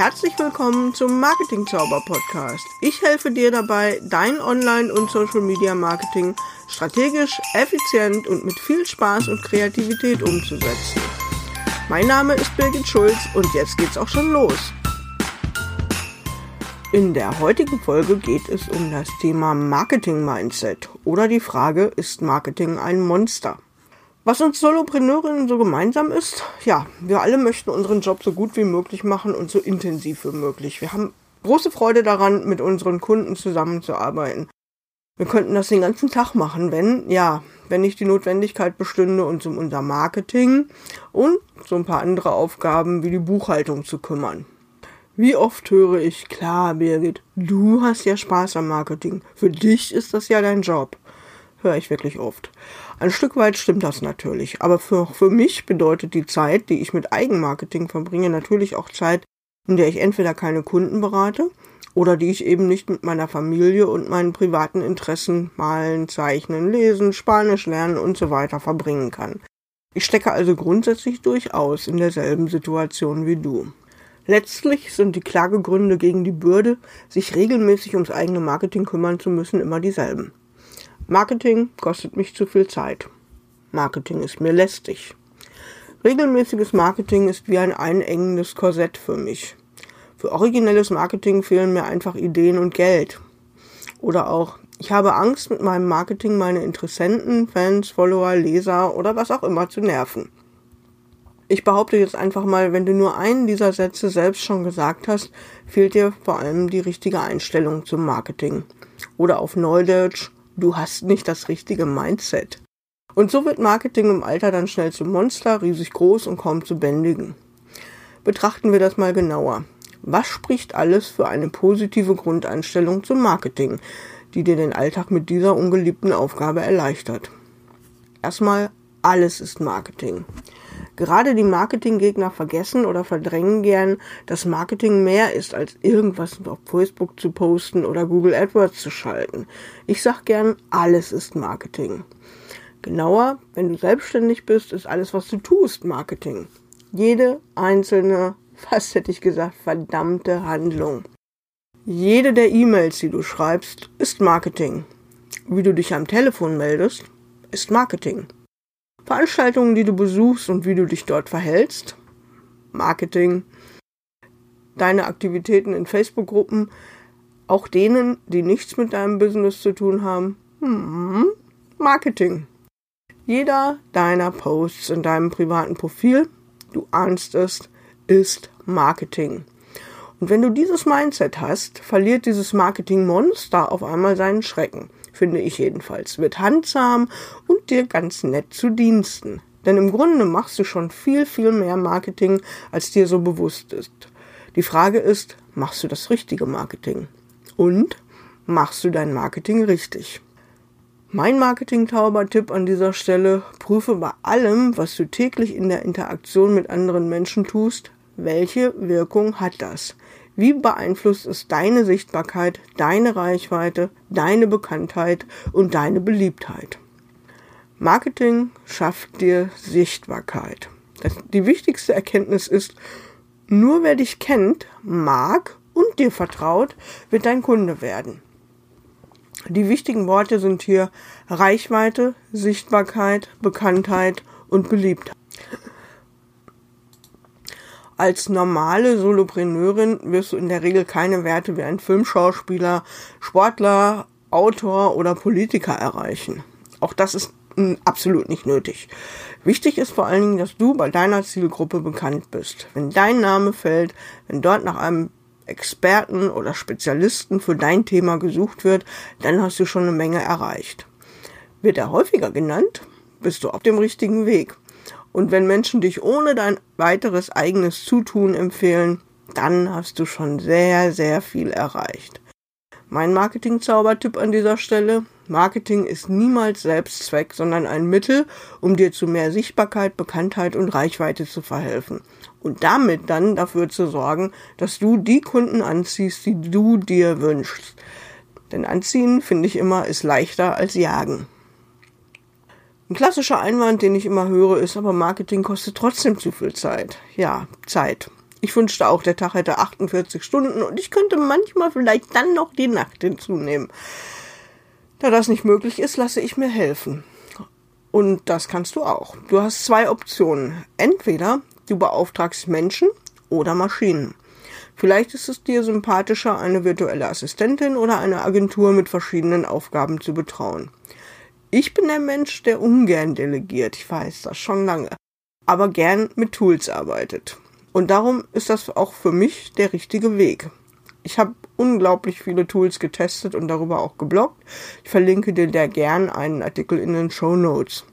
Herzlich willkommen zum Marketing Zauber Podcast. Ich helfe dir dabei, dein Online- und Social Media Marketing strategisch, effizient und mit viel Spaß und Kreativität umzusetzen. Mein Name ist Birgit Schulz und jetzt geht's auch schon los. In der heutigen Folge geht es um das Thema Marketing Mindset oder die Frage, ist Marketing ein Monster? Was uns Solopreneurinnen so gemeinsam ist, ja, wir alle möchten unseren Job so gut wie möglich machen und so intensiv wie möglich. Wir haben große Freude daran, mit unseren Kunden zusammenzuarbeiten. Wir könnten das den ganzen Tag machen, wenn, ja, wenn nicht die Notwendigkeit bestünde, uns um unser Marketing und so ein paar andere Aufgaben wie die Buchhaltung zu kümmern. Wie oft höre ich, klar, Birgit, du hast ja Spaß am Marketing. Für dich ist das ja dein Job höre ich wirklich oft. Ein Stück weit stimmt das natürlich, aber für, für mich bedeutet die Zeit, die ich mit Eigenmarketing verbringe, natürlich auch Zeit, in der ich entweder keine Kunden berate oder die ich eben nicht mit meiner Familie und meinen privaten Interessen malen, zeichnen, lesen, Spanisch lernen und so weiter verbringen kann. Ich stecke also grundsätzlich durchaus in derselben Situation wie du. Letztlich sind die Klagegründe gegen die Bürde, sich regelmäßig ums eigene Marketing kümmern zu müssen, immer dieselben. Marketing kostet mich zu viel Zeit. Marketing ist mir lästig. Regelmäßiges Marketing ist wie ein einengendes Korsett für mich. Für originelles Marketing fehlen mir einfach Ideen und Geld. Oder auch, ich habe Angst, mit meinem Marketing meine Interessenten, Fans, Follower, Leser oder was auch immer zu nerven. Ich behaupte jetzt einfach mal, wenn du nur einen dieser Sätze selbst schon gesagt hast, fehlt dir vor allem die richtige Einstellung zum Marketing. Oder auf Neudeutsch, du hast nicht das richtige Mindset. Und so wird Marketing im Alter dann schnell zum Monster, riesig groß und kaum zu bändigen. Betrachten wir das mal genauer. Was spricht alles für eine positive Grundeinstellung zum Marketing, die dir den Alltag mit dieser ungeliebten Aufgabe erleichtert? Erstmal, alles ist Marketing. Gerade die Marketinggegner vergessen oder verdrängen gern, dass Marketing mehr ist, als irgendwas auf Facebook zu posten oder Google AdWords zu schalten. Ich sag gern, alles ist Marketing. Genauer, wenn du selbstständig bist, ist alles, was du tust, Marketing. Jede einzelne, fast hätte ich gesagt, verdammte Handlung. Jede der E-Mails, die du schreibst, ist Marketing. Wie du dich am Telefon meldest, ist Marketing. Veranstaltungen, die du besuchst und wie du dich dort verhältst, Marketing, deine Aktivitäten in Facebook-Gruppen, auch denen, die nichts mit deinem Business zu tun haben, hm, Marketing. Jeder deiner Posts in deinem privaten Profil, du ahnst es, ist Marketing. Und wenn du dieses Mindset hast, verliert dieses Marketing-Monster auf einmal seinen Schrecken finde ich jedenfalls, wird handsam und dir ganz nett zu Diensten. Denn im Grunde machst du schon viel, viel mehr Marketing, als dir so bewusst ist. Die Frage ist, machst du das richtige Marketing? Und machst du dein Marketing richtig? Mein Marketing-Tauber-Tipp an dieser Stelle, prüfe bei allem, was du täglich in der Interaktion mit anderen Menschen tust, welche Wirkung hat das? Wie beeinflusst es deine Sichtbarkeit, deine Reichweite, deine Bekanntheit und deine Beliebtheit? Marketing schafft dir Sichtbarkeit. Das, die wichtigste Erkenntnis ist, nur wer dich kennt, mag und dir vertraut, wird dein Kunde werden. Die wichtigen Worte sind hier Reichweite, Sichtbarkeit, Bekanntheit und Beliebtheit. Als normale Solopreneurin wirst du in der Regel keine Werte wie ein Filmschauspieler, Sportler, Autor oder Politiker erreichen. Auch das ist absolut nicht nötig. Wichtig ist vor allen Dingen, dass du bei deiner Zielgruppe bekannt bist. Wenn dein Name fällt, wenn dort nach einem Experten oder Spezialisten für dein Thema gesucht wird, dann hast du schon eine Menge erreicht. Wird er häufiger genannt, bist du auf dem richtigen Weg. Und wenn Menschen dich ohne dein weiteres eigenes Zutun empfehlen, dann hast du schon sehr, sehr viel erreicht. Mein Marketing-Zaubertipp an dieser Stelle. Marketing ist niemals Selbstzweck, sondern ein Mittel, um dir zu mehr Sichtbarkeit, Bekanntheit und Reichweite zu verhelfen. Und damit dann dafür zu sorgen, dass du die Kunden anziehst, die du dir wünschst. Denn anziehen, finde ich immer, ist leichter als jagen. Ein klassischer Einwand, den ich immer höre, ist, aber Marketing kostet trotzdem zu viel Zeit. Ja, Zeit. Ich wünschte auch, der Tag hätte 48 Stunden und ich könnte manchmal vielleicht dann noch die Nacht hinzunehmen. Da das nicht möglich ist, lasse ich mir helfen. Und das kannst du auch. Du hast zwei Optionen. Entweder du beauftragst Menschen oder Maschinen. Vielleicht ist es dir sympathischer, eine virtuelle Assistentin oder eine Agentur mit verschiedenen Aufgaben zu betrauen. Ich bin der Mensch, der ungern delegiert, ich weiß das schon lange, aber gern mit Tools arbeitet. Und darum ist das auch für mich der richtige Weg. Ich habe unglaublich viele Tools getestet und darüber auch gebloggt. Ich verlinke dir da gern einen Artikel in den Show Notes.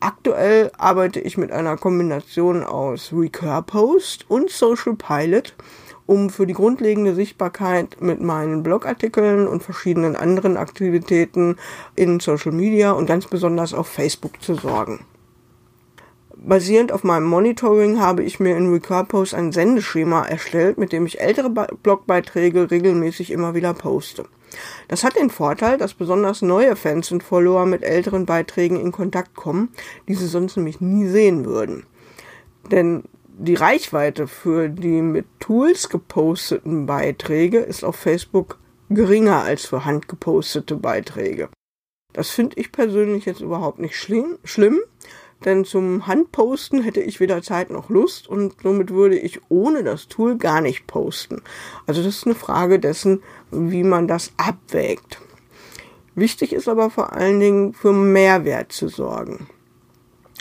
Aktuell arbeite ich mit einer Kombination aus Recur Post und Social Pilot um für die grundlegende Sichtbarkeit mit meinen Blogartikeln und verschiedenen anderen Aktivitäten in Social Media und ganz besonders auf Facebook zu sorgen. Basierend auf meinem Monitoring habe ich mir in Recurpost ein Sendeschema erstellt, mit dem ich ältere Blogbeiträge regelmäßig immer wieder poste. Das hat den Vorteil, dass besonders neue Fans und Follower mit älteren Beiträgen in Kontakt kommen, die sie sonst nämlich nie sehen würden. Denn die Reichweite für die mit Tools geposteten Beiträge ist auf Facebook geringer als für handgepostete Beiträge. Das finde ich persönlich jetzt überhaupt nicht schlimm, schlimm, denn zum Handposten hätte ich weder Zeit noch Lust und somit würde ich ohne das Tool gar nicht posten. Also das ist eine Frage dessen, wie man das abwägt. Wichtig ist aber vor allen Dingen für Mehrwert zu sorgen.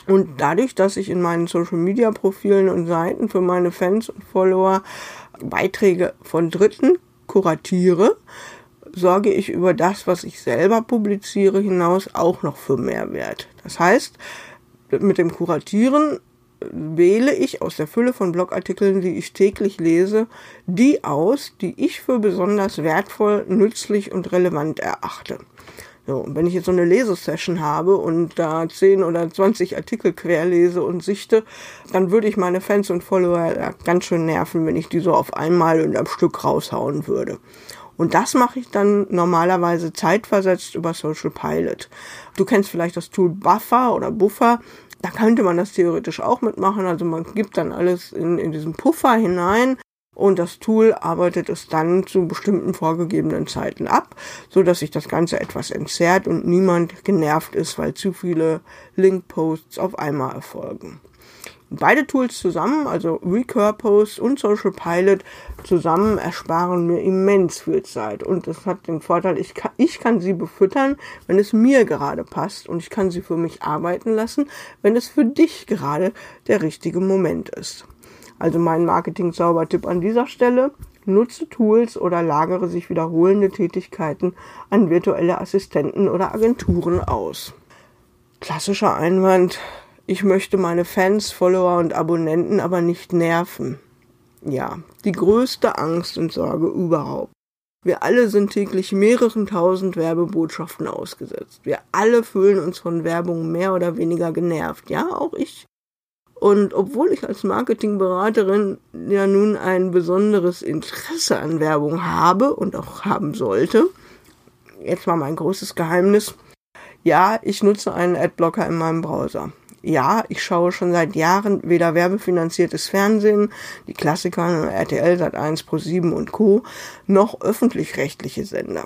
Und dadurch, dass ich in meinen Social Media Profilen und Seiten für meine Fans und Follower Beiträge von Dritten kuratiere, sorge ich über das, was ich selber publiziere, hinaus auch noch für Mehrwert. Das heißt, mit dem Kuratieren wähle ich aus der Fülle von Blogartikeln, die ich täglich lese, die aus, die ich für besonders wertvoll, nützlich und relevant erachte. So, und wenn ich jetzt so eine Lesesession habe und da 10 oder 20 Artikel querlese und sichte, dann würde ich meine Fans und Follower ganz schön nerven, wenn ich die so auf einmal und am Stück raushauen würde. Und das mache ich dann normalerweise zeitversetzt über Social Pilot. Du kennst vielleicht das Tool Buffer oder Buffer. Da könnte man das theoretisch auch mitmachen. Also man gibt dann alles in, in diesen Puffer hinein und das Tool arbeitet es dann zu bestimmten vorgegebenen Zeiten ab, so dass sich das Ganze etwas entzerrt und niemand genervt ist, weil zu viele Link-Posts auf einmal erfolgen. Beide Tools zusammen, also Recur Post und Social Pilot zusammen ersparen mir immens viel Zeit und das hat den Vorteil, ich kann, ich kann sie befüttern, wenn es mir gerade passt und ich kann sie für mich arbeiten lassen, wenn es für dich gerade der richtige Moment ist. Also mein Marketing-Zaubertipp an dieser Stelle. Nutze Tools oder lagere sich wiederholende Tätigkeiten an virtuelle Assistenten oder Agenturen aus. Klassischer Einwand. Ich möchte meine Fans, Follower und Abonnenten aber nicht nerven. Ja, die größte Angst und Sorge überhaupt. Wir alle sind täglich mehreren tausend Werbebotschaften ausgesetzt. Wir alle fühlen uns von Werbung mehr oder weniger genervt. Ja, auch ich. Und obwohl ich als Marketingberaterin ja nun ein besonderes Interesse an Werbung habe und auch haben sollte, jetzt mal mein großes Geheimnis, ja, ich nutze einen Adblocker in meinem Browser. Ja, ich schaue schon seit Jahren weder werbefinanziertes Fernsehen, die Klassiker RTL Sat1 Pro7 und Co, noch öffentlich-rechtliche Sender.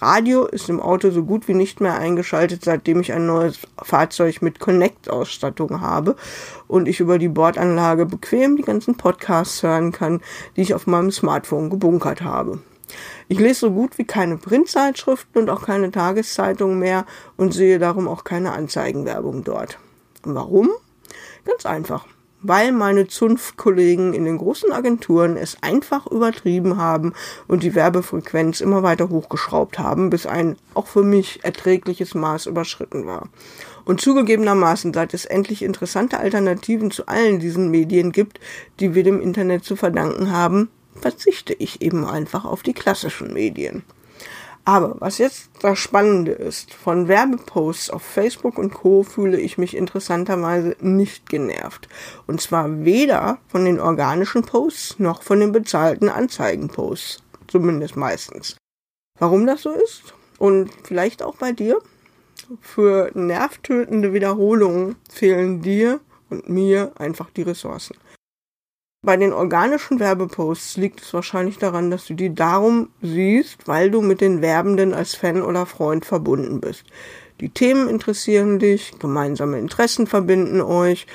Radio ist im Auto so gut wie nicht mehr eingeschaltet, seitdem ich ein neues Fahrzeug mit Connect-Ausstattung habe und ich über die Bordanlage bequem die ganzen Podcasts hören kann, die ich auf meinem Smartphone gebunkert habe. Ich lese so gut wie keine Printzeitschriften und auch keine Tageszeitungen mehr und sehe darum auch keine Anzeigenwerbung dort. Warum? Ganz einfach weil meine Zunftkollegen in den großen Agenturen es einfach übertrieben haben und die Werbefrequenz immer weiter hochgeschraubt haben, bis ein auch für mich erträgliches Maß überschritten war. Und zugegebenermaßen, seit es endlich interessante Alternativen zu allen diesen Medien gibt, die wir dem Internet zu verdanken haben, verzichte ich eben einfach auf die klassischen Medien. Aber was jetzt das Spannende ist, von Werbeposts auf Facebook und Co fühle ich mich interessanterweise nicht genervt. Und zwar weder von den organischen Posts noch von den bezahlten Anzeigenposts. Zumindest meistens. Warum das so ist? Und vielleicht auch bei dir? Für nervtötende Wiederholungen fehlen dir und mir einfach die Ressourcen. Bei den organischen Werbeposts liegt es wahrscheinlich daran, dass du die darum siehst, weil du mit den Werbenden als Fan oder Freund verbunden bist. Die Themen interessieren dich, gemeinsame Interessen verbinden euch.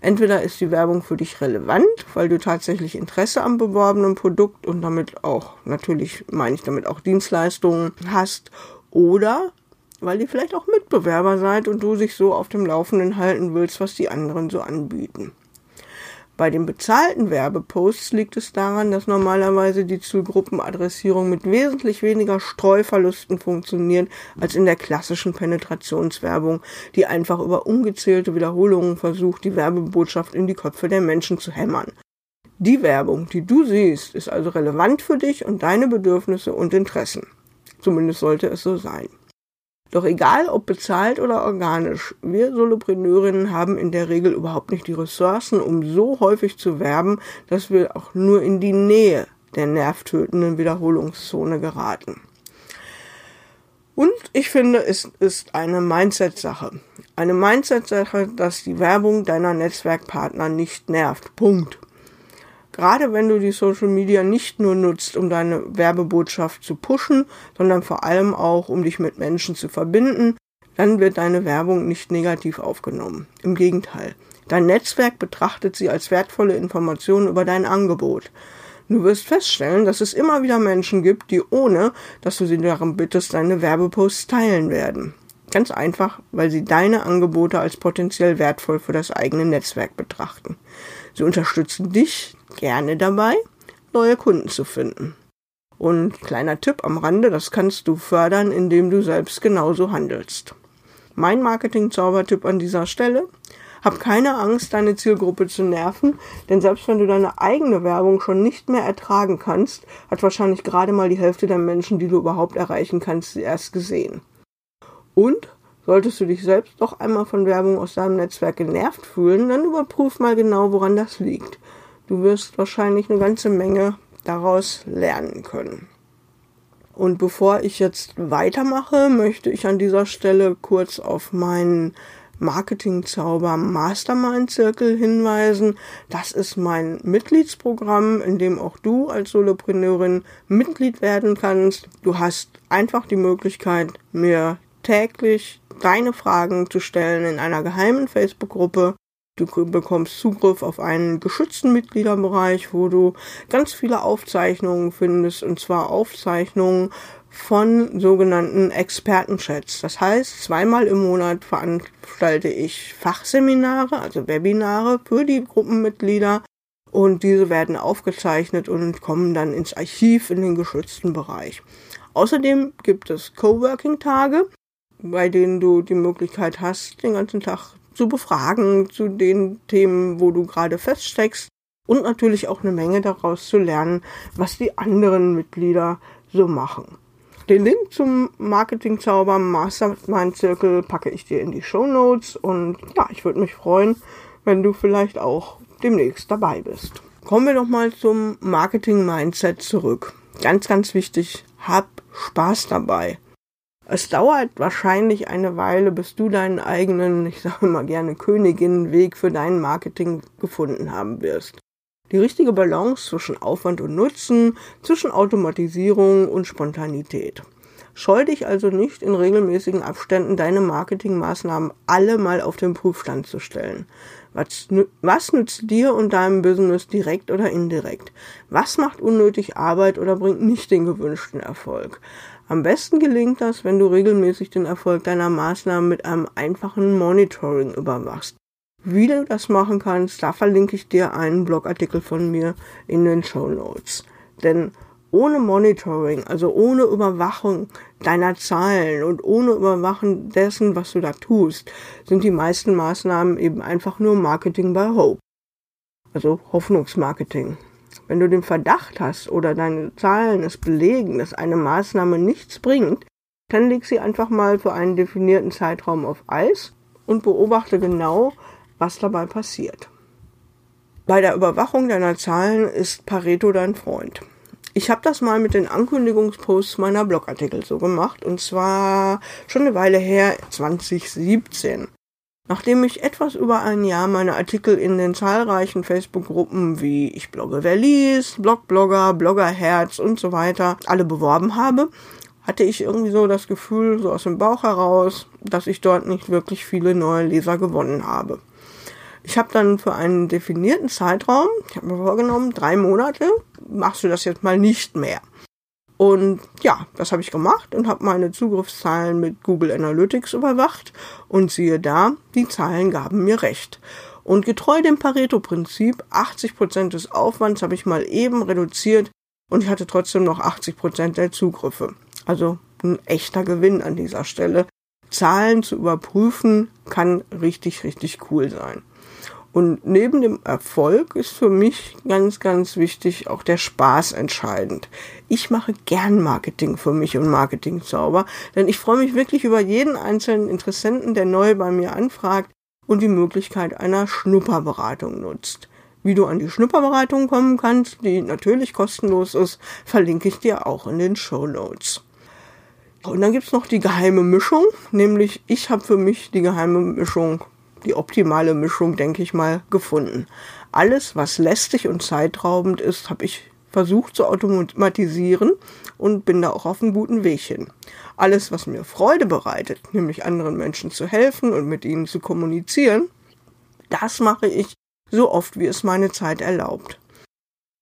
Entweder ist die Werbung für dich relevant, weil du tatsächlich Interesse am beworbenen Produkt und damit auch, natürlich meine ich damit auch Dienstleistungen hast, oder weil ihr vielleicht auch Mitbewerber seid und du sich so auf dem Laufenden halten willst, was die anderen so anbieten. Bei den bezahlten Werbeposts liegt es daran, dass normalerweise die Zielgruppenadressierung mit wesentlich weniger Streuverlusten funktioniert als in der klassischen Penetrationswerbung, die einfach über ungezählte Wiederholungen versucht, die Werbebotschaft in die Köpfe der Menschen zu hämmern. Die Werbung, die du siehst, ist also relevant für dich und deine Bedürfnisse und Interessen. Zumindest sollte es so sein. Doch egal ob bezahlt oder organisch, wir Solopreneurinnen haben in der Regel überhaupt nicht die Ressourcen, um so häufig zu werben, dass wir auch nur in die Nähe der nervtötenden Wiederholungszone geraten. Und ich finde, es ist eine Mindset-Sache. Eine Mindset-Sache, dass die Werbung deiner Netzwerkpartner nicht nervt. Punkt. Gerade wenn du die Social Media nicht nur nutzt, um deine Werbebotschaft zu pushen, sondern vor allem auch, um dich mit Menschen zu verbinden, dann wird deine Werbung nicht negativ aufgenommen. Im Gegenteil. Dein Netzwerk betrachtet sie als wertvolle Informationen über dein Angebot. Du wirst feststellen, dass es immer wieder Menschen gibt, die ohne, dass du sie darum bittest, deine Werbeposts teilen werden. Ganz einfach, weil sie deine Angebote als potenziell wertvoll für das eigene Netzwerk betrachten. Sie unterstützen dich gerne dabei, neue Kunden zu finden. Und kleiner Tipp am Rande, das kannst du fördern, indem du selbst genauso handelst. Mein Marketing-Zaubertipp an dieser Stelle. Hab keine Angst, deine Zielgruppe zu nerven, denn selbst wenn du deine eigene Werbung schon nicht mehr ertragen kannst, hat wahrscheinlich gerade mal die Hälfte der Menschen, die du überhaupt erreichen kannst, sie erst gesehen. Und Solltest du dich selbst doch einmal von Werbung aus deinem Netzwerk genervt fühlen, dann überprüf mal genau, woran das liegt. Du wirst wahrscheinlich eine ganze Menge daraus lernen können. Und bevor ich jetzt weitermache, möchte ich an dieser Stelle kurz auf meinen Marketing-Zauber Mastermind Zirkel hinweisen. Das ist mein Mitgliedsprogramm, in dem auch du als Solopreneurin Mitglied werden kannst. Du hast einfach die Möglichkeit, mir täglich deine Fragen zu stellen in einer geheimen Facebook-Gruppe. Du bekommst Zugriff auf einen geschützten Mitgliederbereich, wo du ganz viele Aufzeichnungen findest, und zwar Aufzeichnungen von sogenannten Expertenchats. Das heißt, zweimal im Monat veranstalte ich Fachseminare, also Webinare für die Gruppenmitglieder und diese werden aufgezeichnet und kommen dann ins Archiv in den geschützten Bereich. Außerdem gibt es Coworking-Tage bei denen du die Möglichkeit hast, den ganzen Tag zu befragen zu den Themen, wo du gerade feststeckst und natürlich auch eine Menge daraus zu lernen, was die anderen Mitglieder so machen. Den Link zum Marketing-Zauber Mastermind Circle packe ich dir in die Show Notes und ja, ich würde mich freuen, wenn du vielleicht auch demnächst dabei bist. Kommen wir nochmal zum Marketing-Mindset zurück. Ganz, ganz wichtig, hab Spaß dabei. Es dauert wahrscheinlich eine Weile, bis du deinen eigenen, ich sage mal gerne Königinnenweg für dein Marketing gefunden haben wirst. Die richtige Balance zwischen Aufwand und Nutzen, zwischen Automatisierung und Spontanität. Scheu dich also nicht, in regelmäßigen Abständen deine Marketingmaßnahmen alle mal auf den Prüfstand zu stellen. Was, was nützt dir und deinem Business direkt oder indirekt? Was macht unnötig Arbeit oder bringt nicht den gewünschten Erfolg? Am besten gelingt das, wenn du regelmäßig den Erfolg deiner Maßnahmen mit einem einfachen Monitoring überwachst. Wie du das machen kannst, da verlinke ich dir einen Blogartikel von mir in den Show Notes. Denn ohne Monitoring, also ohne Überwachung deiner Zahlen und ohne Überwachen dessen, was du da tust, sind die meisten Maßnahmen eben einfach nur Marketing by Hope. Also Hoffnungsmarketing. Wenn du den Verdacht hast oder deine Zahlen es belegen, dass eine Maßnahme nichts bringt, dann leg sie einfach mal für einen definierten Zeitraum auf Eis und beobachte genau, was dabei passiert. Bei der Überwachung deiner Zahlen ist Pareto dein Freund. Ich habe das mal mit den Ankündigungsposts meiner Blogartikel so gemacht und zwar schon eine Weile her, 2017. Nachdem ich etwas über ein Jahr meine Artikel in den zahlreichen Facebook-Gruppen wie Ich blogge wer liest, Blogblogger, Bloggerherz und so weiter alle beworben habe, hatte ich irgendwie so das Gefühl, so aus dem Bauch heraus, dass ich dort nicht wirklich viele neue Leser gewonnen habe. Ich habe dann für einen definierten Zeitraum, ich habe mir vorgenommen, drei Monate, machst du das jetzt mal nicht mehr. Und ja, das habe ich gemacht und habe meine Zugriffszahlen mit Google Analytics überwacht und siehe da, die Zahlen gaben mir recht. Und getreu dem Pareto-Prinzip, 80 Prozent des Aufwands habe ich mal eben reduziert und ich hatte trotzdem noch 80 Prozent der Zugriffe. Also ein echter Gewinn an dieser Stelle. Zahlen zu überprüfen kann richtig, richtig cool sein. Und neben dem Erfolg ist für mich ganz, ganz wichtig auch der Spaß entscheidend. Ich mache gern Marketing für mich und Marketingzauber, denn ich freue mich wirklich über jeden einzelnen Interessenten, der neu bei mir anfragt und die Möglichkeit einer Schnupperberatung nutzt. Wie du an die Schnupperberatung kommen kannst, die natürlich kostenlos ist, verlinke ich dir auch in den Show Notes. Und dann gibt's noch die geheime Mischung, nämlich ich habe für mich die geheime Mischung die optimale Mischung, denke ich mal, gefunden. Alles, was lästig und zeitraubend ist, habe ich versucht zu automatisieren und bin da auch auf einem guten Weg hin. Alles, was mir Freude bereitet, nämlich anderen Menschen zu helfen und mit ihnen zu kommunizieren, das mache ich so oft, wie es meine Zeit erlaubt.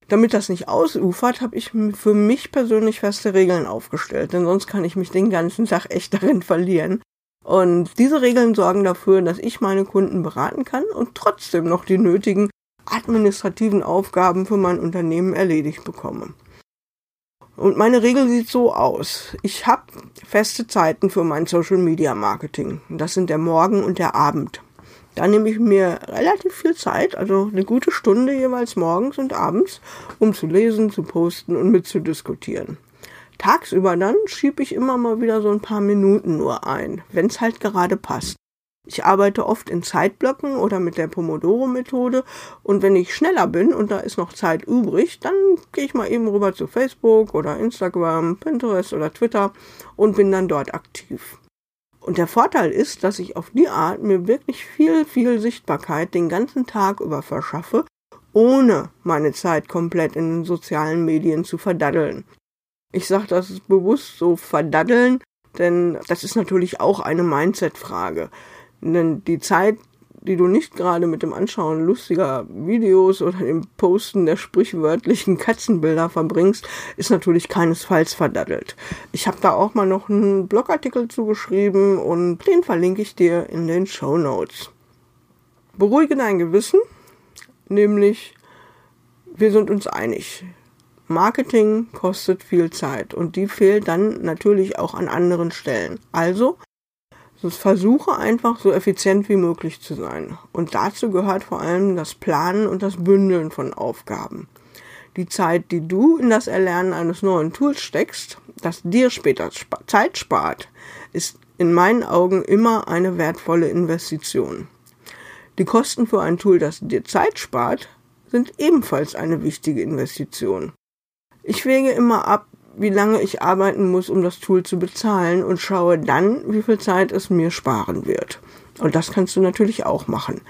Damit das nicht ausufert, habe ich für mich persönlich feste Regeln aufgestellt, denn sonst kann ich mich den ganzen Tag echt darin verlieren. Und diese Regeln sorgen dafür, dass ich meine Kunden beraten kann und trotzdem noch die nötigen administrativen Aufgaben für mein Unternehmen erledigt bekomme. Und meine Regel sieht so aus. Ich habe feste Zeiten für mein Social Media Marketing. Das sind der Morgen und der Abend. Da nehme ich mir relativ viel Zeit, also eine gute Stunde jeweils morgens und abends, um zu lesen, zu posten und mitzudiskutieren. Tagsüber dann schiebe ich immer mal wieder so ein paar Minuten nur ein, wenn es halt gerade passt. Ich arbeite oft in Zeitblöcken oder mit der Pomodoro-Methode und wenn ich schneller bin und da ist noch Zeit übrig, dann gehe ich mal eben rüber zu Facebook oder Instagram, Pinterest oder Twitter und bin dann dort aktiv. Und der Vorteil ist, dass ich auf die Art mir wirklich viel, viel Sichtbarkeit den ganzen Tag über verschaffe, ohne meine Zeit komplett in den sozialen Medien zu verdaddeln. Ich sage das bewusst so verdaddeln, denn das ist natürlich auch eine Mindset-Frage. Denn die Zeit, die du nicht gerade mit dem Anschauen lustiger Videos oder dem Posten der sprichwörtlichen Katzenbilder verbringst, ist natürlich keinesfalls verdaddelt. Ich habe da auch mal noch einen Blogartikel zugeschrieben und den verlinke ich dir in den Show Notes. Beruhige dein Gewissen, nämlich wir sind uns einig. Marketing kostet viel Zeit und die fehlt dann natürlich auch an anderen Stellen. Also versuche einfach so effizient wie möglich zu sein. Und dazu gehört vor allem das Planen und das Bündeln von Aufgaben. Die Zeit, die du in das Erlernen eines neuen Tools steckst, das dir später Zeit spart, ist in meinen Augen immer eine wertvolle Investition. Die Kosten für ein Tool, das dir Zeit spart, sind ebenfalls eine wichtige Investition. Ich wäge immer ab, wie lange ich arbeiten muss, um das Tool zu bezahlen und schaue dann, wie viel Zeit es mir sparen wird. Und das kannst du natürlich auch machen.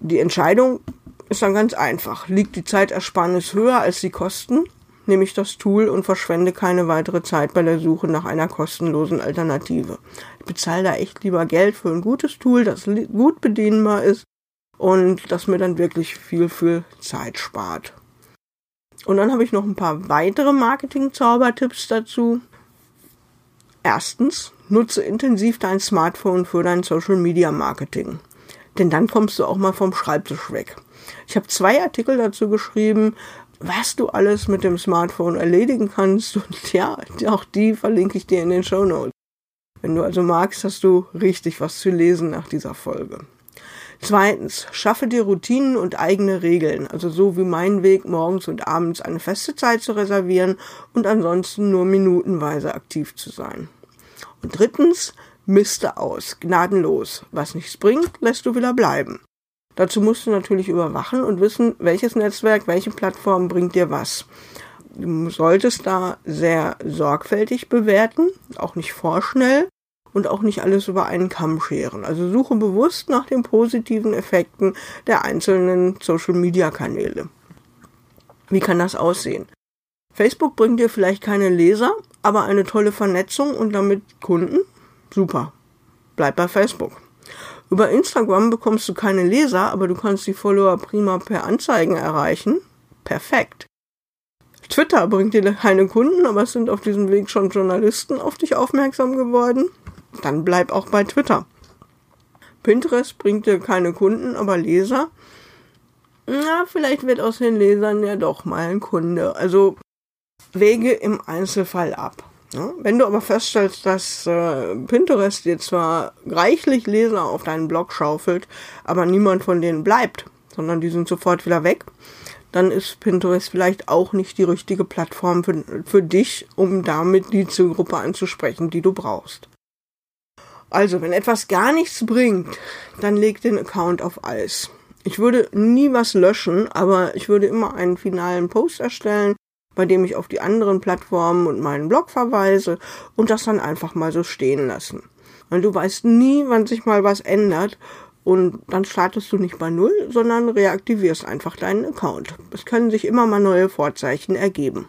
Die Entscheidung ist dann ganz einfach. Liegt die Zeitersparnis höher als die Kosten, nehme ich das Tool und verschwende keine weitere Zeit bei der Suche nach einer kostenlosen Alternative. Ich bezahle da echt lieber Geld für ein gutes Tool, das gut bedienbar ist und das mir dann wirklich viel, viel Zeit spart. Und dann habe ich noch ein paar weitere Marketing-Zaubertipps dazu. Erstens, nutze intensiv dein Smartphone für dein Social Media Marketing. Denn dann kommst du auch mal vom Schreibtisch weg. Ich habe zwei Artikel dazu geschrieben, was du alles mit dem Smartphone erledigen kannst. Und ja, auch die verlinke ich dir in den Show Notes. Wenn du also magst, hast du richtig was zu lesen nach dieser Folge. Zweitens, schaffe dir Routinen und eigene Regeln, also so wie mein Weg, morgens und abends eine feste Zeit zu reservieren und ansonsten nur minutenweise aktiv zu sein. Und drittens, miste aus, gnadenlos. Was nichts bringt, lässt du wieder bleiben. Dazu musst du natürlich überwachen und wissen, welches Netzwerk, welche Plattform bringt dir was. Du solltest da sehr sorgfältig bewerten, auch nicht vorschnell und auch nicht alles über einen Kamm scheren. Also suche bewusst nach den positiven Effekten der einzelnen Social-Media-Kanäle. Wie kann das aussehen? Facebook bringt dir vielleicht keine Leser, aber eine tolle Vernetzung und damit Kunden. Super. Bleib bei Facebook. Über Instagram bekommst du keine Leser, aber du kannst die Follower prima per Anzeigen erreichen. Perfekt. Twitter bringt dir keine Kunden, aber es sind auf diesem Weg schon Journalisten auf dich aufmerksam geworden. Dann bleib auch bei Twitter. Pinterest bringt dir keine Kunden, aber Leser. Na, vielleicht wird aus den Lesern ja doch mal ein Kunde. Also wege im Einzelfall ab. Ja, wenn du aber feststellst, dass äh, Pinterest dir zwar reichlich Leser auf deinen Blog schaufelt, aber niemand von denen bleibt, sondern die sind sofort wieder weg, dann ist Pinterest vielleicht auch nicht die richtige Plattform für, für dich, um damit die Zielgruppe anzusprechen, die du brauchst. Also, wenn etwas gar nichts bringt, dann leg den Account auf Eis. Ich würde nie was löschen, aber ich würde immer einen finalen Post erstellen, bei dem ich auf die anderen Plattformen und meinen Blog verweise und das dann einfach mal so stehen lassen. Weil du weißt nie, wann sich mal was ändert und dann startest du nicht bei Null, sondern reaktivierst einfach deinen Account. Es können sich immer mal neue Vorzeichen ergeben.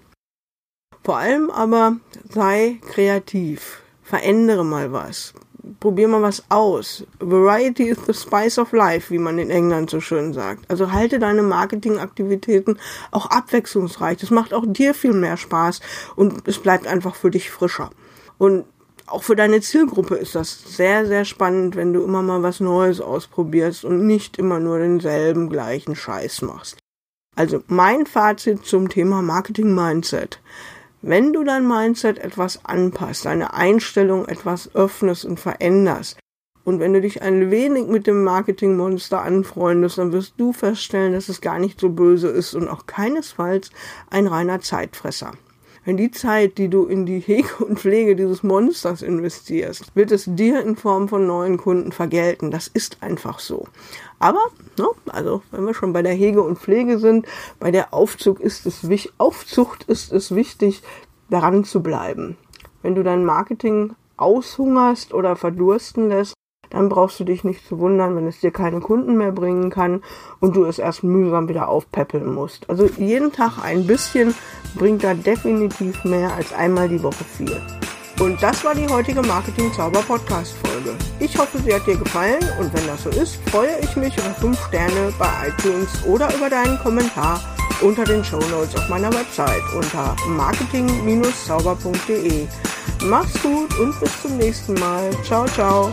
Vor allem aber sei kreativ. Verändere mal was probier mal was aus. Variety is the spice of life, wie man in England so schön sagt. Also halte deine Marketingaktivitäten auch abwechslungsreich. Das macht auch dir viel mehr Spaß und es bleibt einfach für dich frischer. Und auch für deine Zielgruppe ist das sehr, sehr spannend, wenn du immer mal was Neues ausprobierst und nicht immer nur denselben gleichen Scheiß machst. Also mein Fazit zum Thema Marketing Mindset. Wenn du dein Mindset etwas anpasst, deine Einstellung etwas öffnest und veränderst, und wenn du dich ein wenig mit dem Marketingmonster anfreundest, dann wirst du feststellen, dass es gar nicht so böse ist und auch keinesfalls ein reiner Zeitfresser. Wenn die Zeit, die du in die Hege und Pflege dieses Monsters investierst, wird es dir in Form von neuen Kunden vergelten. Das ist einfach so. Aber, ne, also wenn wir schon bei der Hege und Pflege sind, bei der Aufzug ist es Aufzucht ist es wichtig, daran zu bleiben. Wenn du dein Marketing aushungerst oder verdursten lässt, dann brauchst du dich nicht zu wundern, wenn es dir keine Kunden mehr bringen kann und du es erst mühsam wieder aufpäppeln musst. Also jeden Tag ein bisschen bringt da definitiv mehr als einmal die Woche viel. Und das war die heutige Marketing Zauber Podcast Folge. Ich hoffe, sie hat dir gefallen und wenn das so ist, freue ich mich über 5 Sterne bei iTunes oder über deinen Kommentar unter den Show Notes auf meiner Website unter marketing-zauber.de. Mach's gut und bis zum nächsten Mal. Ciao, ciao.